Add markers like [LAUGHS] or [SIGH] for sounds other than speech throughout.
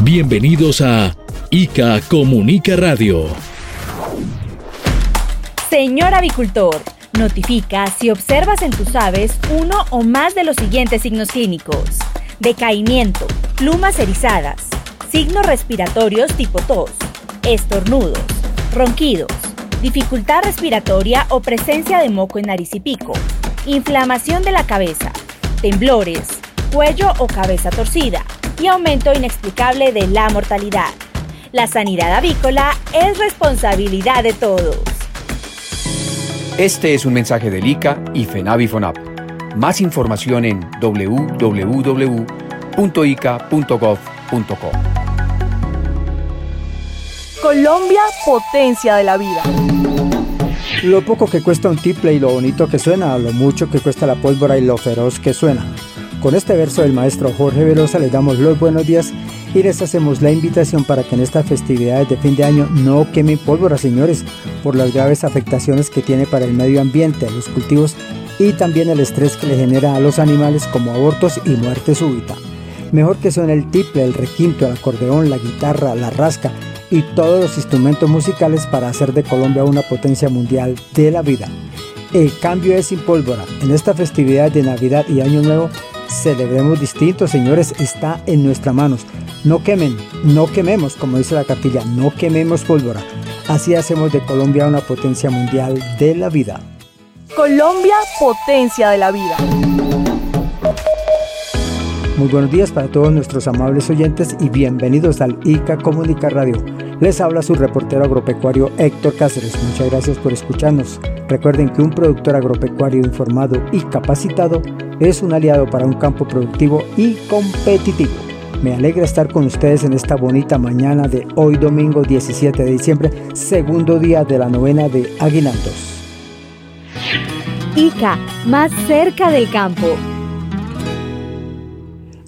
Bienvenidos a ICA Comunica Radio. Señor avicultor, notifica si observas en tus aves uno o más de los siguientes signos clínicos. Decaimiento, plumas erizadas, signos respiratorios tipo tos, estornudos, ronquidos, dificultad respiratoria o presencia de moco en nariz y pico, inflamación de la cabeza, temblores, cuello o cabeza torcida, y aumento inexplicable de la mortalidad. La sanidad avícola es responsabilidad de todos. Este es un mensaje del ICA y FENAVIFONAP. Más información en www.ica.gov.co. Colombia, potencia de la vida. Lo poco que cuesta un tiple y lo bonito que suena, lo mucho que cuesta la pólvora y lo feroz que suena. Con este verso del maestro Jorge Velosa les damos los buenos días y les hacemos la invitación para que en estas festividades de fin de año no quemen pólvora, señores, por las graves afectaciones que tiene para el medio ambiente, los cultivos y también el estrés que le genera a los animales como abortos y muerte súbita. Mejor que suene el tiple, el requinto, el acordeón, la guitarra, la rasca y todos los instrumentos musicales para hacer de Colombia una potencia mundial de la vida. El cambio es sin pólvora. En esta festividad de Navidad y Año Nuevo Celebremos distintos, señores, está en nuestras manos. No quemen, no quememos, como dice la capilla, no quememos pólvora. Así hacemos de Colombia una potencia mundial de la vida. Colombia, potencia de la vida. Muy buenos días para todos nuestros amables oyentes y bienvenidos al ICA Comunica Radio. Les habla su reportero agropecuario Héctor Cáceres. Muchas gracias por escucharnos. Recuerden que un productor agropecuario informado y capacitado es un aliado para un campo productivo y competitivo. Me alegra estar con ustedes en esta bonita mañana de hoy domingo 17 de diciembre, segundo día de la novena de Aguinaldos. ICA, más cerca del campo.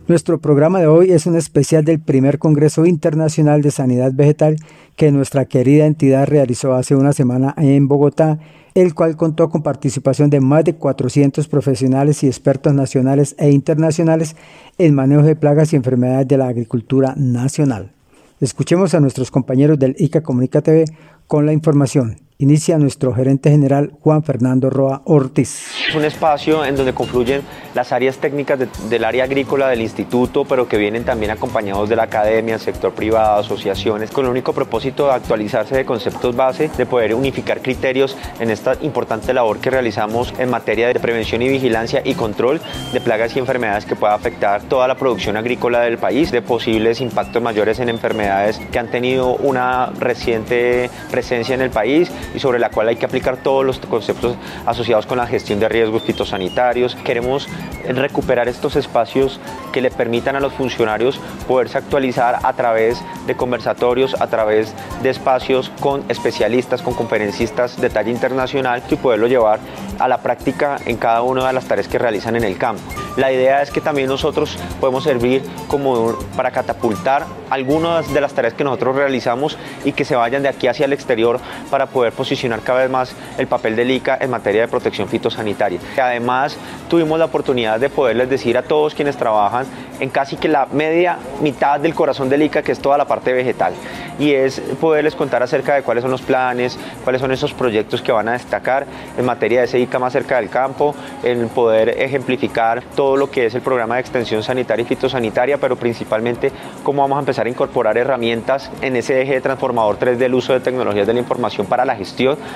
Nuestro programa de hoy es un especial del primer Congreso Internacional de Sanidad Vegetal que nuestra querida entidad realizó hace una semana en Bogotá el cual contó con participación de más de 400 profesionales y expertos nacionales e internacionales en manejo de plagas y enfermedades de la agricultura nacional. Escuchemos a nuestros compañeros del ICA Comunica TV con la información. Inicia nuestro gerente general Juan Fernando Roa Ortiz. Es un espacio en donde confluyen las áreas técnicas del área agrícola del instituto, pero que vienen también acompañados de la academia, sector privado, asociaciones, con el único propósito de actualizarse de conceptos base, de poder unificar criterios en esta importante labor que realizamos en materia de prevención y vigilancia y control de plagas y enfermedades que pueda afectar toda la producción agrícola del país, de posibles impactos mayores en enfermedades que han tenido una reciente presencia en el país y sobre la cual hay que aplicar todos los conceptos asociados con la gestión de riesgos fitosanitarios. Queremos recuperar estos espacios que le permitan a los funcionarios poderse actualizar a través de conversatorios, a través de espacios con especialistas, con conferencistas de talla internacional y poderlo llevar a la práctica en cada una de las tareas que realizan en el campo. La idea es que también nosotros podemos servir como para catapultar algunas de las tareas que nosotros realizamos y que se vayan de aquí hacia el exterior para poder posicionar cada vez más el papel del ICA en materia de protección fitosanitaria. Además, tuvimos la oportunidad de poderles decir a todos quienes trabajan en casi que la media mitad del corazón del ICA, que es toda la parte vegetal, y es poderles contar acerca de cuáles son los planes, cuáles son esos proyectos que van a destacar en materia de ese ICA más cerca del campo, en poder ejemplificar todo lo que es el programa de extensión sanitaria y fitosanitaria, pero principalmente cómo vamos a empezar a incorporar herramientas en ese eje de transformador 3 del uso de tecnologías de la información para la gestión,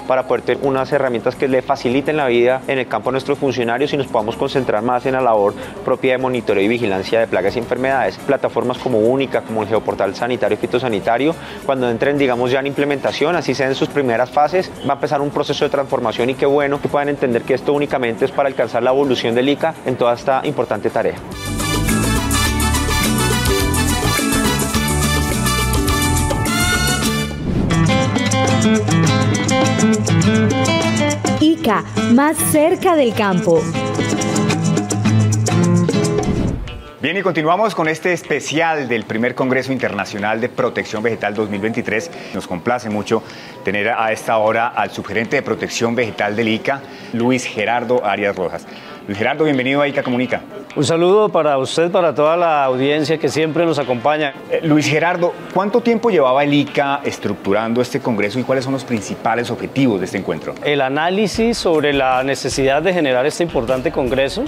para poder tener unas herramientas que le faciliten la vida en el campo a nuestros funcionarios y nos podamos concentrar más en la labor propia de monitoreo y vigilancia de plagas y enfermedades. Plataformas como Única, como el Geoportal Sanitario y Fitosanitario, cuando entren, digamos, ya en implementación, así sean en sus primeras fases, va a empezar un proceso de transformación y qué bueno que puedan entender que esto únicamente es para alcanzar la evolución del ICA en toda esta importante tarea. ICA, más cerca del campo. Bien, y continuamos con este especial del primer Congreso Internacional de Protección Vegetal 2023. Nos complace mucho tener a esta hora al subgerente de Protección Vegetal del ICA, Luis Gerardo Arias Rojas. Luis Gerardo, bienvenido a ICA Comunica. Un saludo para usted, para toda la audiencia que siempre nos acompaña. Eh, Luis Gerardo, ¿cuánto tiempo llevaba el ICA estructurando este Congreso y cuáles son los principales objetivos de este encuentro? El análisis sobre la necesidad de generar este importante Congreso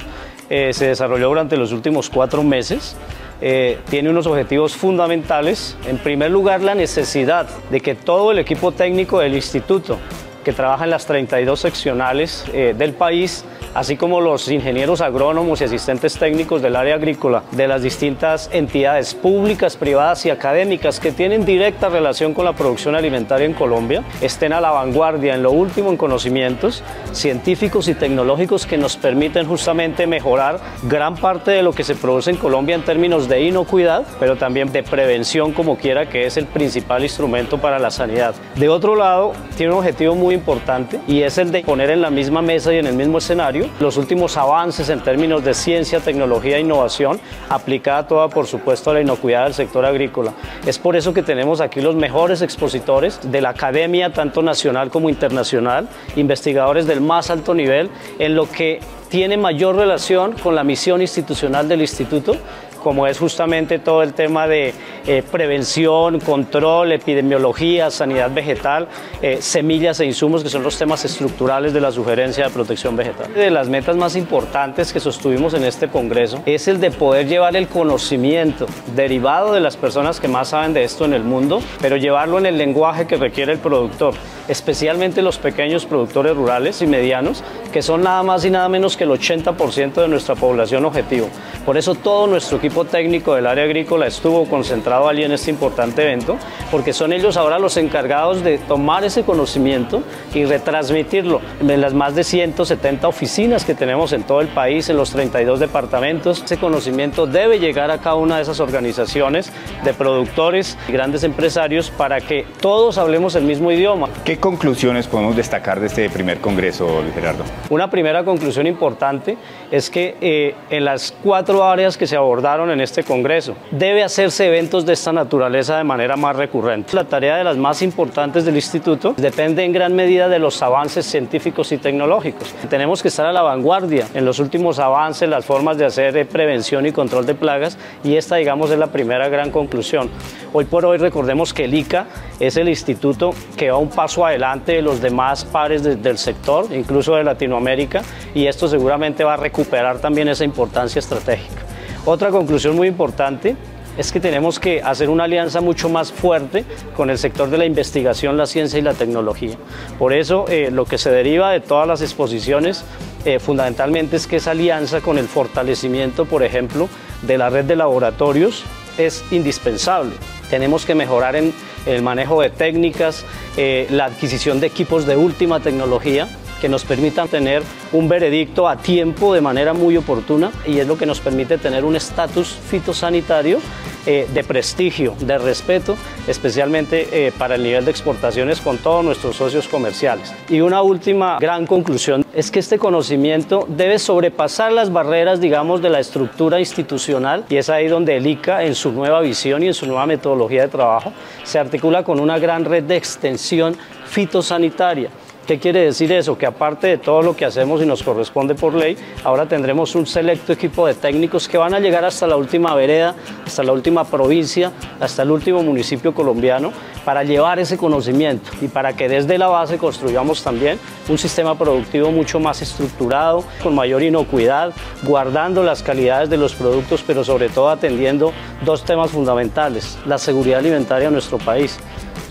eh, se desarrolló durante los últimos cuatro meses. Eh, tiene unos objetivos fundamentales. En primer lugar, la necesidad de que todo el equipo técnico del instituto que trabaja en las 32 seccionales eh, del país así como los ingenieros agrónomos y asistentes técnicos del área agrícola de las distintas entidades públicas, privadas y académicas que tienen directa relación con la producción alimentaria en Colombia, estén a la vanguardia en lo último en conocimientos científicos y tecnológicos que nos permiten justamente mejorar gran parte de lo que se produce en Colombia en términos de inocuidad, pero también de prevención como quiera, que es el principal instrumento para la sanidad. De otro lado, tiene un objetivo muy importante y es el de poner en la misma mesa y en el mismo escenario los últimos avances en términos de ciencia, tecnología e innovación, aplicada toda, por supuesto, a la inocuidad del sector agrícola. Es por eso que tenemos aquí los mejores expositores de la academia, tanto nacional como internacional, investigadores del más alto nivel, en lo que tiene mayor relación con la misión institucional del instituto como es justamente todo el tema de eh, prevención, control, epidemiología, sanidad vegetal, eh, semillas e insumos, que son los temas estructurales de la sugerencia de protección vegetal. De las metas más importantes que sostuvimos en este Congreso es el de poder llevar el conocimiento derivado de las personas que más saben de esto en el mundo, pero llevarlo en el lenguaje que requiere el productor, especialmente los pequeños productores rurales y medianos, que son nada más y nada menos que el 80% de nuestra población objetivo. Por eso todo nuestro equipo técnico del área agrícola estuvo concentrado allí en este importante evento, porque son ellos ahora los encargados de tomar ese conocimiento y retransmitirlo en las más de 170 oficinas que tenemos en todo el país, en los 32 departamentos. Ese conocimiento debe llegar a cada una de esas organizaciones de productores y grandes empresarios para que todos hablemos el mismo idioma. ¿Qué conclusiones podemos destacar de este primer congreso, Gerardo? Una primera conclusión importante es que eh, en las cuatro áreas que se abordaron en este Congreso. Debe hacerse eventos de esta naturaleza de manera más recurrente. La tarea de las más importantes del Instituto depende en gran medida de los avances científicos y tecnológicos. Tenemos que estar a la vanguardia en los últimos avances, las formas de hacer eh, prevención y control de plagas y esta, digamos, es la primera gran conclusión. Hoy por hoy recordemos que el ICA es el instituto que va un paso adelante de los demás pares del sector, incluso de Latinoamérica, y esto seguramente va a recuperar también esa importancia estratégica. Otra conclusión muy importante es que tenemos que hacer una alianza mucho más fuerte con el sector de la investigación, la ciencia y la tecnología. Por eso, eh, lo que se deriva de todas las exposiciones eh, fundamentalmente es que esa alianza con el fortalecimiento, por ejemplo, de la red de laboratorios es indispensable. Tenemos que mejorar en el manejo de técnicas, eh, la adquisición de equipos de última tecnología que nos permitan tener un veredicto a tiempo de manera muy oportuna y es lo que nos permite tener un estatus fitosanitario eh, de prestigio, de respeto, especialmente eh, para el nivel de exportaciones con todos nuestros socios comerciales. Y una última gran conclusión es que este conocimiento debe sobrepasar las barreras, digamos, de la estructura institucional y es ahí donde el ICA, en su nueva visión y en su nueva metodología de trabajo, se articula con una gran red de extensión fitosanitaria ¿Qué quiere decir eso? Que aparte de todo lo que hacemos y nos corresponde por ley, ahora tendremos un selecto equipo de técnicos que van a llegar hasta la última vereda, hasta la última provincia, hasta el último municipio colombiano, para llevar ese conocimiento y para que desde la base construyamos también un sistema productivo mucho más estructurado, con mayor inocuidad, guardando las calidades de los productos, pero sobre todo atendiendo dos temas fundamentales, la seguridad alimentaria en nuestro país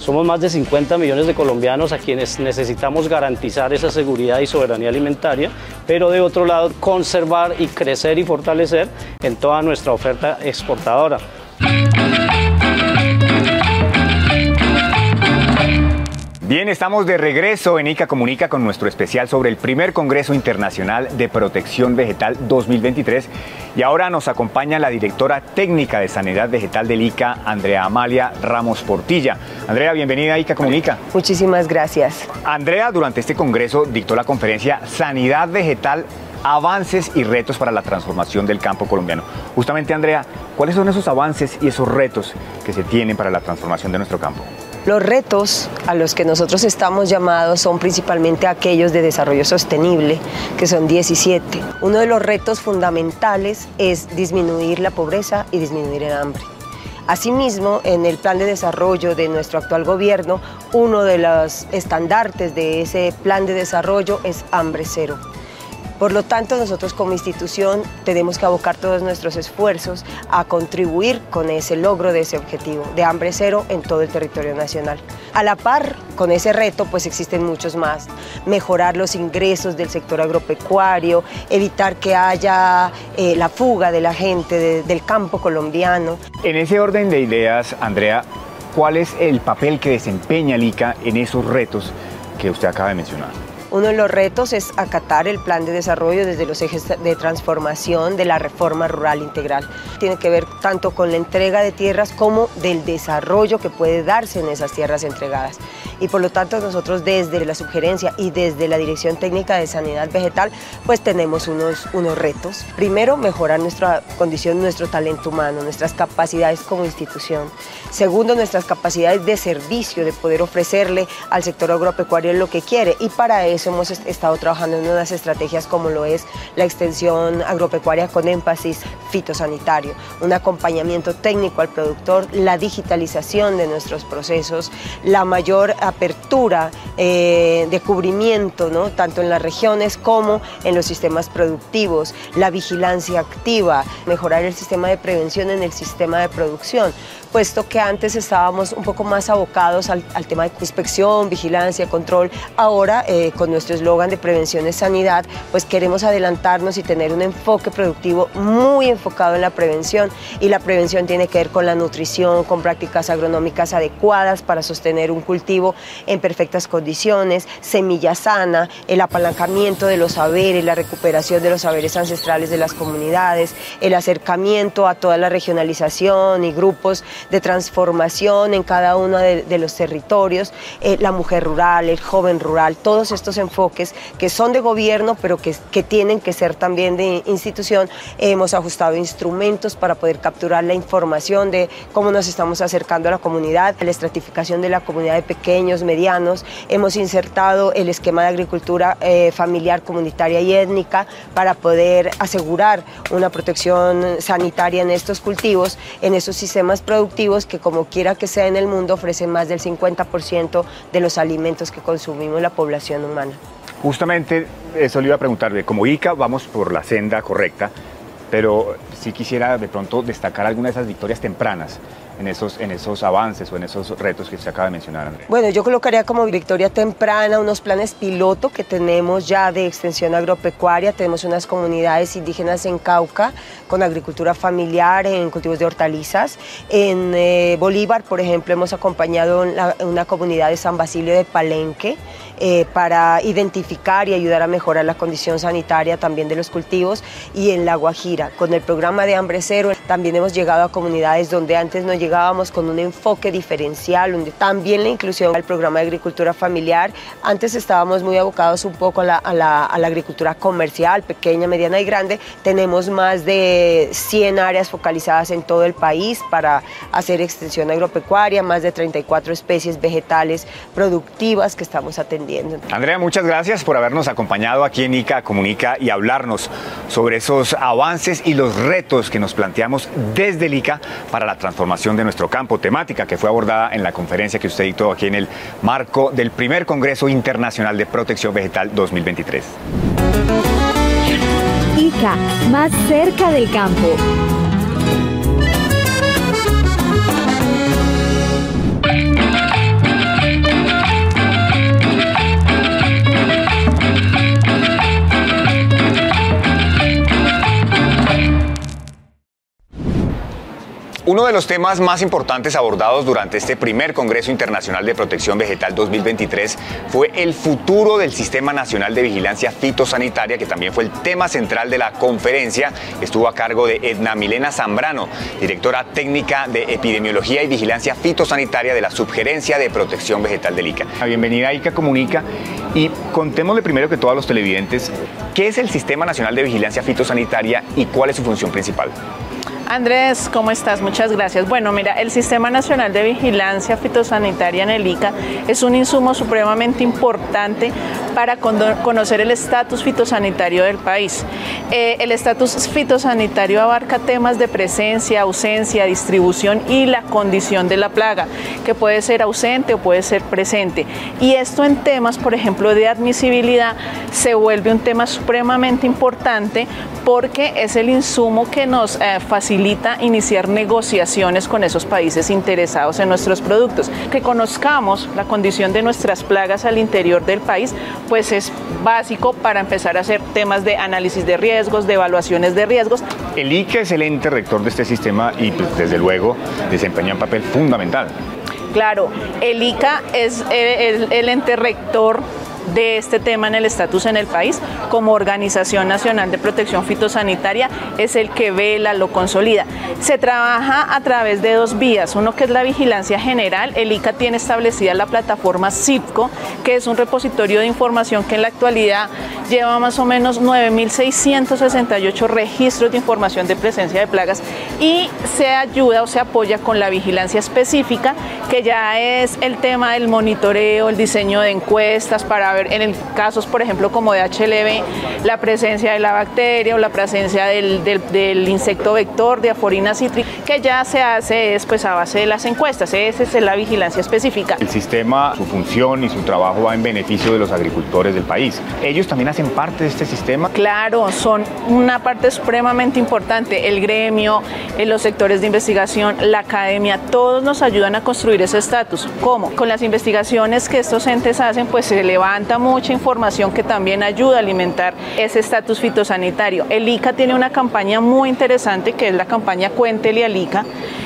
somos más de 50 millones de colombianos a quienes necesitamos garantizar esa seguridad y soberanía alimentaria, pero de otro lado conservar y crecer y fortalecer en toda nuestra oferta exportadora. Bien, estamos de regreso en ICA Comunica con nuestro especial sobre el primer Congreso Internacional de Protección Vegetal 2023. Y ahora nos acompaña la directora técnica de Sanidad Vegetal del ICA, Andrea Amalia Ramos Portilla. Andrea, bienvenida a ICA Comunica. Muchísimas gracias. Andrea, durante este Congreso dictó la conferencia Sanidad Vegetal avances y retos para la transformación del campo colombiano. Justamente, Andrea, ¿cuáles son esos avances y esos retos que se tienen para la transformación de nuestro campo? Los retos a los que nosotros estamos llamados son principalmente aquellos de desarrollo sostenible, que son 17. Uno de los retos fundamentales es disminuir la pobreza y disminuir el hambre. Asimismo, en el plan de desarrollo de nuestro actual gobierno, uno de los estandartes de ese plan de desarrollo es hambre cero. Por lo tanto, nosotros como institución tenemos que abocar todos nuestros esfuerzos a contribuir con ese logro de ese objetivo de hambre cero en todo el territorio nacional. A la par con ese reto, pues existen muchos más. Mejorar los ingresos del sector agropecuario, evitar que haya eh, la fuga de la gente del campo colombiano. En ese orden de ideas, Andrea, ¿cuál es el papel que desempeña el ICA en esos retos que usted acaba de mencionar? Uno de los retos es acatar el plan de desarrollo desde los ejes de transformación de la reforma rural integral. Tiene que ver tanto con la entrega de tierras como del desarrollo que puede darse en esas tierras entregadas. Y por lo tanto nosotros desde la sugerencia y desde la Dirección Técnica de Sanidad Vegetal pues tenemos unos, unos retos. Primero, mejorar nuestra condición, nuestro talento humano, nuestras capacidades como institución. Segundo, nuestras capacidades de servicio, de poder ofrecerle al sector agropecuario lo que quiere. Y para eso hemos estado trabajando en unas estrategias como lo es la extensión agropecuaria con énfasis fitosanitario, un acompañamiento técnico al productor, la digitalización de nuestros procesos, la mayor apertura eh, de cubrimiento, ¿no? tanto en las regiones como en los sistemas productivos, la vigilancia activa, mejorar el sistema de prevención en el sistema de producción, puesto que antes estábamos un poco más abocados al, tema de inspección, vigilancia, control. Ahora, eh, con nuestro eslogan de prevención es sanidad, pues queremos adelantarnos y tener un enfoque productivo muy enfocado en la prevención. Y la prevención tiene que ver con la nutrición, con prácticas agronómicas adecuadas para sostener un cultivo en perfectas condiciones, semilla sana, el apalancamiento de los saberes, la recuperación de los saberes ancestrales de las comunidades, el acercamiento a toda la regionalización y grupos de transformación en cada uno de, los territorios, eh, la mujer rural, el joven rural, todos estos enfoques que son de gobierno, pero que, que tienen que ser también de institución. Hemos ajustado instrumentos para poder capturar la información de cómo nos estamos acercando a la comunidad, a la estratificación de la comunidad de pequeños, medianos. Hemos insertado el esquema de agricultura eh, familiar, comunitaria y étnica para poder asegurar una protección sanitaria en estos cultivos, en estos sistemas productivos que como quiera que sea en el mundo ofrecen más del 50% de los alimentos que consumimos la población humana. Justamente eso le iba a preguntar, como ICA vamos por la senda correcta, pero sí quisiera de pronto destacar algunas de esas victorias tempranas en esos, en esos avances o en esos retos que se acaba de mencionar, Andrea? Bueno, yo colocaría como victoria temprana unos planes piloto que tenemos ya de extensión agropecuaria. Tenemos unas comunidades indígenas en Cauca con agricultura familiar en cultivos de hortalizas. En eh, Bolívar, por ejemplo, hemos acompañado una comunidad de San Basilio de Palenque eh, para identificar y ayudar a mejorar la condición sanitaria también de los cultivos. Y en La Guajira, con el programa de Hambre Cero, también hemos llegado a comunidades donde antes no llegábamos con un enfoque diferencial, donde también la inclusión al programa de agricultura familiar. Antes estábamos muy abocados un poco a la, a la, agricultura comercial, pequeña, mediana y grande. Tenemos más de 100 áreas focalizadas en todo el país para hacer extensión agropecuaria, más de 34 especies vegetales productivas que estamos atendiendo. Andrea, muchas gracias por habernos acompañado aquí en ICA Comunica y hablarnos sobre esos avances y los retos que nos planteamos desde el ICA para la transformación de nuestro campo, temática que fue abordada en la conferencia que usted dictó aquí en el marco del primer Congreso Internacional de Protección Vegetal 2023. ICA, más cerca del campo. Uno de los temas más importantes abordados durante este primer Congreso Internacional de Protección Vegetal 2023 fue el futuro del Sistema Nacional de Vigilancia Fitosanitaria, que también fue el tema central de la conferencia. Estuvo a cargo de Edna Milena Zambrano, directora técnica de Epidemiología y Vigilancia Fitosanitaria de la Subgerencia de Protección Vegetal del ICA. Bienvenida a ICA Comunica y contémosle primero que todos los televidentes qué es el Sistema Nacional de Vigilancia Fitosanitaria y cuál es su función principal. Andrés, ¿cómo estás? Muchas gracias. Bueno, mira, el Sistema Nacional de Vigilancia Fitosanitaria en el ICA es un insumo supremamente importante para conocer el estatus fitosanitario del país. Eh, el estatus fitosanitario abarca temas de presencia, ausencia, distribución y la condición de la plaga, que puede ser ausente o puede ser presente. Y esto en temas, por ejemplo, de admisibilidad, se vuelve un tema supremamente importante porque es el insumo que nos eh, facilita iniciar negociaciones con esos países interesados en nuestros productos. Que conozcamos la condición de nuestras plagas al interior del país, pues es básico para empezar a hacer temas de análisis de riesgos, de evaluaciones de riesgos. El ICA es el ente rector de este sistema y pues, desde luego desempeña un papel fundamental. Claro, el ICA es eh, el ente rector de este tema en el estatus en el país, como Organización Nacional de Protección Fitosanitaria, es el que vela, lo consolida. Se trabaja a través de dos vías, uno que es la vigilancia general, el ICA tiene establecida la plataforma CIPCO, que es un repositorio de información que en la actualidad lleva más o menos 9.668 registros de información de presencia de plagas y se ayuda o se apoya con la vigilancia específica, que ya es el tema del monitoreo, el diseño de encuestas para en el casos, por ejemplo, como de HLV, la presencia de la bacteria o la presencia del, del, insecto vector de aforina cítrica, que ya se hace después a base de las encuestas. Esa es la vigilancia específica. El sistema, su función y su trabajo va en beneficio de los agricultores del país. ¿Ellos también hacen parte de este sistema? Claro, son una parte supremamente importante. El gremio, eh, los sectores de investigación, la academia, todos nos ayudan a construir ese estatus. ¿Cómo? Con las investigaciones que estos entes hacen, pues se levantan mucha información que también ayuda a alimentar ese estatus fitosanitario. El ICA tiene una campaña muy interesante que es la campaña Cuéntele al ICA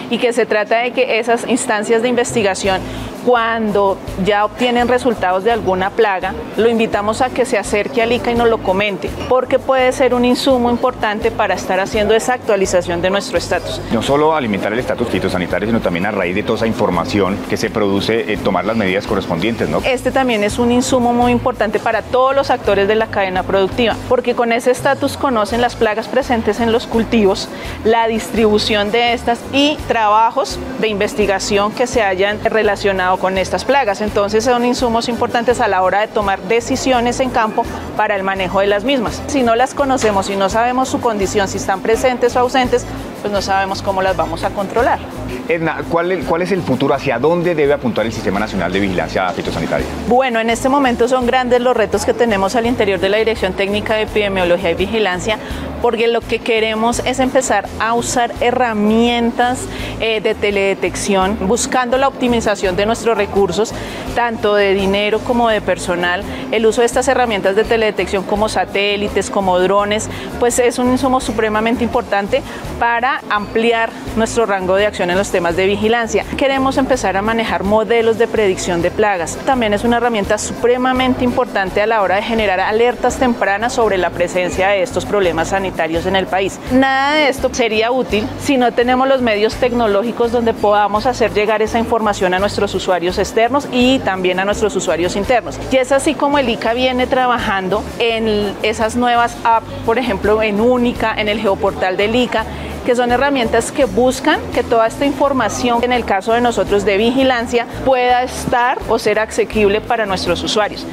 y que se trata de que esas instancias de investigación cuando ya obtienen resultados de alguna plaga, lo invitamos a que se acerque al ICA y nos lo comente, porque puede ser un insumo importante para estar haciendo esa actualización de nuestro estatus. No solo alimentar el estatus fitosanitario, sino también a raíz de toda esa información que se produce, eh, tomar las medidas correspondientes, ¿no? Este también es un insumo muy importante para todos los actores de la cadena productiva, porque con ese estatus conocen las plagas presentes en los cultivos, la distribución de estas y trabajos de investigación que se hayan relacionado con estas plagas. Entonces son insumos importantes a la hora de tomar decisiones en campo para el manejo de las mismas. Si no las conocemos y no sabemos su condición, si están presentes o ausentes, pues no sabemos cómo las vamos a controlar. Edna, ¿cuál, ¿cuál, es el futuro? ¿Hacia dónde debe apuntar el Sistema Nacional de Vigilancia Fitosanitaria? Bueno, en este momento son grandes los retos que tenemos al interior de la Dirección Técnica de Epidemiología y Vigilancia, porque lo que queremos es empezar a usar herramientas eh, de teledetección, buscando la optimización de nuestros recursos, tanto de dinero como de personal. El uso de estas herramientas de teledetección como satélites, como drones, pues es un insumo supremamente importante para ampliar nuestro rango de acción en los temas de vigilancia. Queremos empezar a manejar modelos de predicción de plagas. También es una herramienta supremamente importante a la hora de generar alertas tempranas sobre la presencia de estos problemas sanitarios en el país. Nada de esto sería útil si no tenemos los medios tecnológicos donde podamos hacer llegar esa información a nuestros usuarios externos y también a nuestros usuarios internos. Y es así como el ICA viene trabajando en esas nuevas apps, por ejemplo en Única, en el geoportal del ICA, que son herramientas que buscan que toda esta información, en el caso de nosotros de vigilancia, pueda estar o ser asequible para nuestros usuarios.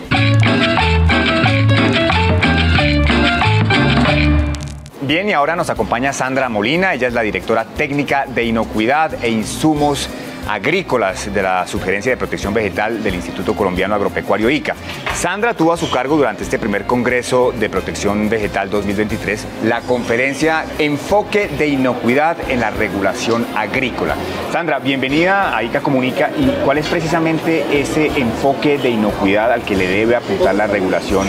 Bien, y ahora nos acompaña Sandra Molina, ella es la directora técnica de inocuidad e insumos agrícolas de la Sugerencia de Protección Vegetal del Instituto Colombiano Agropecuario ICA. Sandra tuvo a su cargo durante este primer Congreso de Protección Vegetal 2023 la conferencia Enfoque de Inocuidad en la Regulación Agrícola. Sandra, bienvenida a ICA Comunica y cuál es precisamente ese enfoque de inocuidad al que le debe apuntar la regulación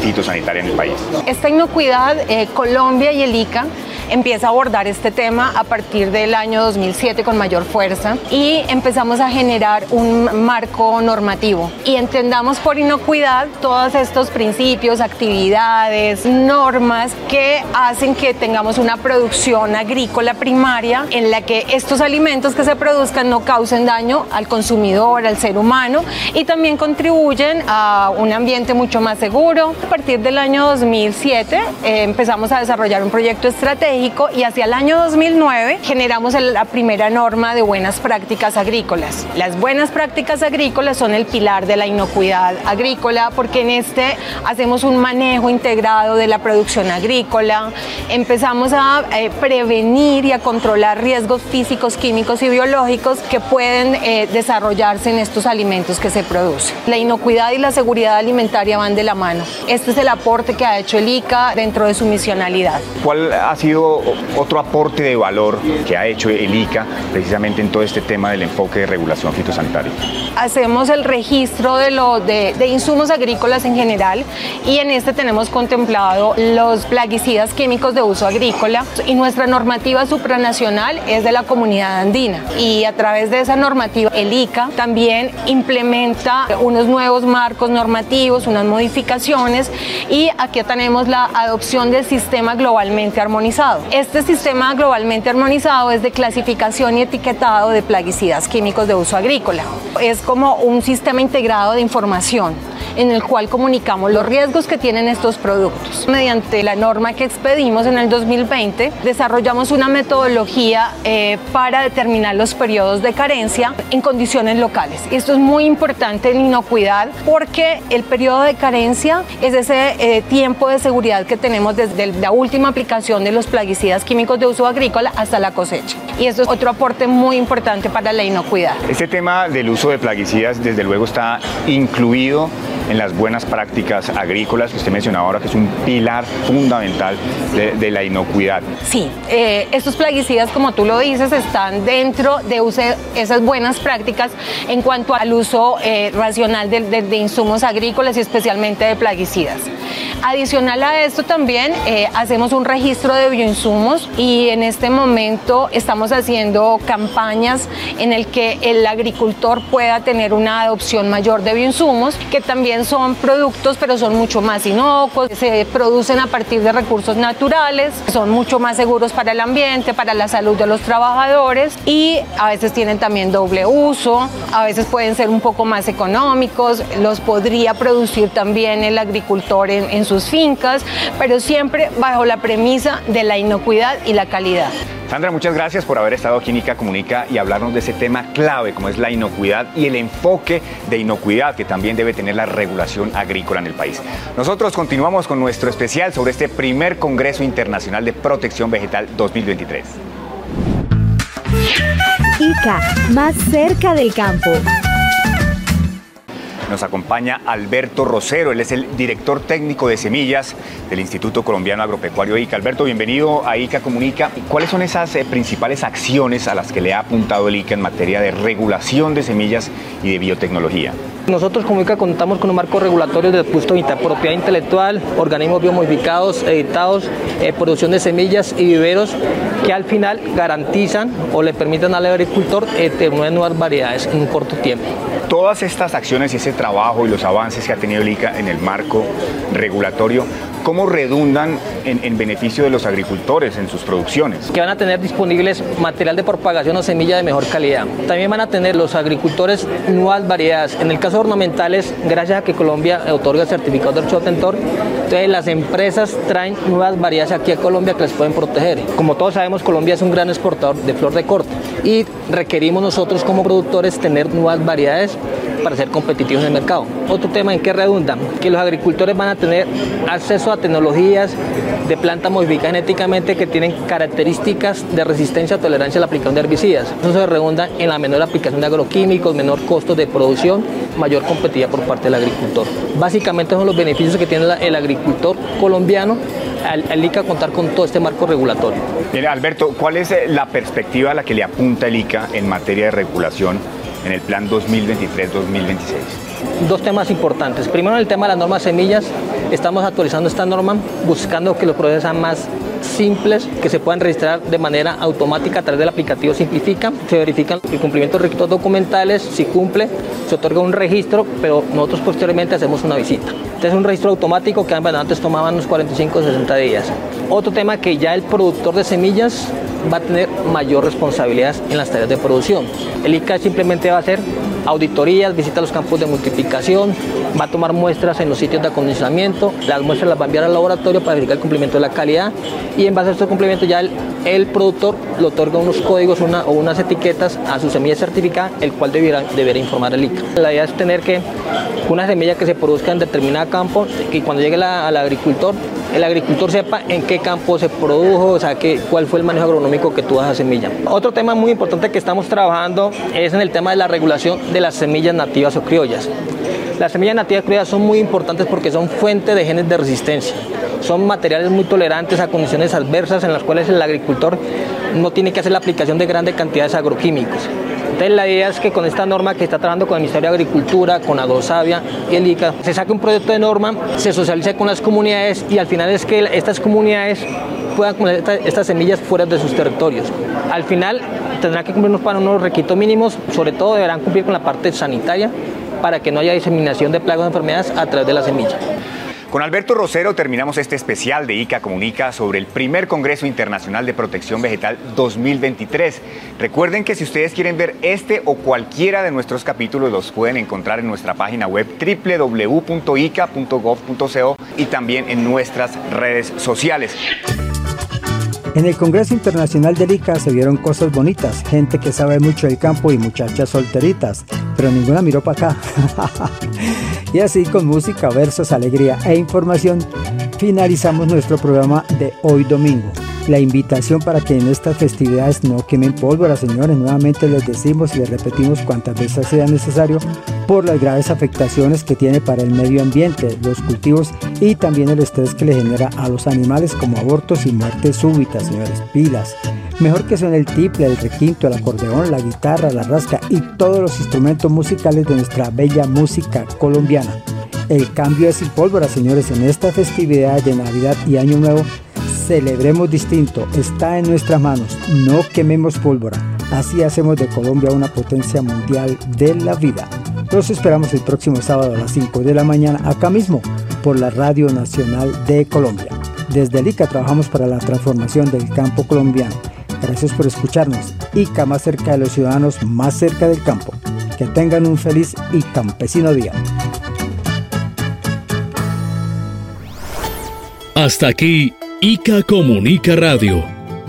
fitosanitaria en el país. Esta inocuidad, eh, Colombia y el ICA empieza a abordar este tema a partir del año 2007 con mayor fuerza y empezamos a generar un marco normativo. Y entendamos por inocuidad todos estos principios, actividades, normas que hacen que tengamos una producción agrícola primaria en la que estos alimentos que se produzcan no causen daño al consumidor, al ser humano y también contribuyen a un ambiente mucho más seguro. A partir del año 2007 eh, empezamos a desarrollar un proyecto estratégico y hacia el año 2009 generamos la primera norma de buenas prácticas agrícolas. Las buenas prácticas agrícolas son el pilar de la inocuidad agrícola porque en este hacemos un manejo integrado de la producción agrícola, empezamos a eh, prevenir y a controlar riesgos físicos, químicos y biológicos que pueden eh, desarrollarse en estos alimentos que se producen. La inocuidad y la seguridad alimentaria van de la mano. Este es el aporte que ha hecho el ICA dentro de su misionalidad. ¿Cuál ha sido otro aporte de valor que ha hecho el ICA precisamente en todo este tema del enfoque de regulación fitosanitaria? Hacemos el registro de, lo, de, de insumos agrícolas en general y en este tenemos contemplado los plaguicidas químicos de uso agrícola y nuestra normativa supranacional es de la comunidad andina y a través de esa normativa el ICA también implementa unos nuevos marcos normativos, unas modificaciones y aquí tenemos la adopción del sistema globalmente armonizado. Este sistema globalmente armonizado es de clasificación y etiquetado de plaguicidas químicos de uso agrícola. Es como un sistema integrado de información en el cual comunicamos los riesgos que tienen estos productos. Mediante la norma que expedimos en el 2020, desarrollamos una metodología eh, para determinar los periodos de carencia en condiciones locales. Esto es muy importante en inocuidad porque el periodo de carencia es ese eh, tiempo de seguridad que tenemos desde la última aplicación de los plaguicidas químicos de uso agrícola hasta la cosecha. Y esto es otro aporte muy importante para la inocuidad. Este tema del uso de plaguicidas desde luego está incluido en las buenas prácticas agrícolas que usted mencionaba ahora, que es un pilar fundamental de, la inocuidad. Sí, eh, estos plaguicidas, como tú lo dices, están dentro de esas buenas prácticas en cuanto al uso eh, racional de, de, insumos agrícolas y especialmente de plaguicidas. Adicional a esto también eh, hacemos un registro de bioinsumos y en este momento estamos haciendo campañas en el que el agricultor pueda tener una adopción mayor de bioinsumos que también son productos pero son mucho más inocuos, se producen a partir de recursos naturales, son mucho más seguros para el ambiente, para la salud de los trabajadores y a veces tienen también doble uso, a veces pueden ser un poco más económicos, los podría producir también el agricultor en, en sus fincas, pero siempre bajo la premisa de la inocuidad y la calidad. Sandra, muchas gracias por haber estado aquí en ICA Comunica y hablarnos de ese tema clave como es la inocuidad y el enfoque de inocuidad que también debe tener la regulación agrícola en el país. Nosotros continuamos con nuestro especial sobre este primer Congreso Internacional de Protección Vegetal 2023. ICA, más cerca del campo. Nos acompaña Alberto Rosero, él es el director técnico de semillas del Instituto Colombiano Agropecuario ICA. Alberto, bienvenido a ICA Comunica. ¿Cuáles son esas eh, principales acciones a las que le ha apuntado el ICA en materia de regulación de semillas y de biotecnología? Nosotros como ICA contamos con un marco regulatorio de punto de vista propiedad intelectual, organismos biomodificados, editados, eh, producción de semillas y viveros que al final garantizan o le permiten al agricultor eh, tener nuevas variedades en un corto tiempo. Todas estas acciones y ese trabajo y los avances que ha tenido el ICA en el marco regulatorio ¿Cómo redundan en, beneficio de los agricultores en sus producciones? Que van a tener disponibles material de propagación o semilla de mejor calidad. También van a tener los agricultores nuevas variedades. En el caso de ornamentales, gracias a que Colombia otorga certificado de tentor, entonces las empresas traen nuevas variedades aquí a Colombia que les pueden proteger. Como todos sabemos, Colombia es un gran exportador de flor de corte y requerimos nosotros como productores tener nuevas variedades para ser competitivos en el mercado. Otro tema en que redunda, que los agricultores van a tener acceso a tecnologías de planta modificada genéticamente que tienen características de resistencia tolerancia a la aplicación de herbicidas. Eso se redunda en la menor aplicación de agroquímicos, menor costo de producción, mayor competitividad por parte del agricultor. Básicamente son los beneficios que tiene el agricultor colombiano al, ICA contar con todo este marco regulatorio. Mira, Alberto, ¿cuál es eh, la perspectiva a la que le apunta el ICA en materia de regulación en el plan 2023-2026? Dos temas importantes. Primero, el tema de las normas semillas, estamos actualizando esta norma buscando que los procesos sean más simples que se puedan registrar de manera automática a través del aplicativo Simplifica. Se verifican el cumplimiento de requisitos documentales, si cumple, se otorga un registro, pero nosotros posteriormente hacemos una visita. Este es un registro automático que antes tomaban unos 45 o 60 días. Otro tema que ya el productor de semillas va a tener mayor responsabilidad en las tareas de producción. El ICA simplemente va a hacer auditorías, visita los campos de multiplicación, va a tomar muestras en los sitios de acondicionamiento, las muestras las va a enviar al laboratorio para verificar el cumplimiento de la calidad y en base a estos cumplimientos ya el, productor le otorga unos códigos o unas etiquetas a su semilla certificada, el cual deberá, deberá informar al ICA. La idea es tener que una semilla que se produzca en determinado campo, que cuando llegue al agricultor, el agricultor sepa en qué campo se produjo, o sea, que, cuál fue el manejo agronómico que tuvo esa semilla. Otro tema muy importante que estamos trabajando es en el tema de la regulación de las semillas nativas o criollas. Las semillas nativas criollas son muy importantes porque son fuente de genes de resistencia. Son materiales muy tolerantes a condiciones adversas en las cuales el agricultor no tiene que hacer la aplicación de grandes cantidades de agroquímicos. Entonces la idea es que con esta norma que está trabajando con el Ministerio de Agricultura, con Agrosavia y el ICA, se saque un proyecto de norma, se socialice con las comunidades y al final es que estas comunidades puedan poner estas semillas fuera de sus territorios. Al final tendrán que cumplir unos, unos requisitos mínimos, sobre todo deberán cumplir con la parte sanitaria para que no haya diseminación de plagas o enfermedades a través de la semilla. Con Alberto Rosero terminamos este especial de ICA Comunica sobre el primer Congreso Internacional de Protección Vegetal 2023. Recuerden que si ustedes quieren ver este o cualquiera de nuestros capítulos los pueden encontrar en nuestra página web www.ica.gov.co y también en nuestras redes sociales. En el Congreso Internacional del ICA se vieron cosas bonitas, gente que sabe mucho del campo y muchachas solteritas, pero ninguna miró para acá. [LAUGHS] y así con música, versos, alegría e información, finalizamos nuestro programa de hoy domingo la invitación para que en estas festividades no quemen pólvora, señores. Nuevamente les decimos y les repetimos cuantas veces sea necesario por las graves afectaciones que tiene para el medio ambiente, los cultivos y también el estrés que le genera a los animales como abortos y muertes súbitas, señores. Pilas. Mejor que son el tiple, el requinto, el acordeón, la guitarra, la rasca y todos los instrumentos musicales de nuestra bella música colombiana. El cambio es sin pólvora, señores, en esta festividad de Navidad y Año Nuevo Celebremos distinto, está en nuestras manos, no quememos pólvora. Así hacemos de Colombia una potencia mundial de la vida. Los esperamos el próximo sábado a las 5 de la mañana acá mismo por la Radio Nacional de Colombia. Desde el ICA trabajamos para la transformación del campo colombiano. Gracias por escucharnos. ICA más cerca de los ciudadanos, más cerca del campo. Que tengan un feliz y campesino día. Hasta aquí ICA Comunica Radio,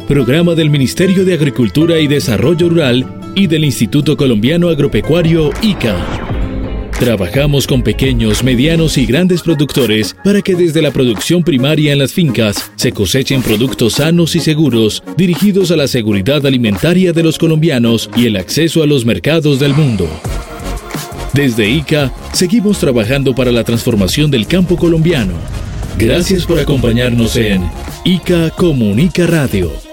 programa del Ministerio de Agricultura y Desarrollo Rural y del Instituto Colombiano Agropecuario ICA. Trabajamos con pequeños, medianos y grandes productores para que desde la producción primaria en las fincas se cosechen productos sanos y seguros dirigidos a la seguridad alimentaria de los colombianos y el acceso a los mercados del mundo. Desde ICA seguimos trabajando para la transformación del campo colombiano Gracias por acompañarnos en ICA Comunica Radio.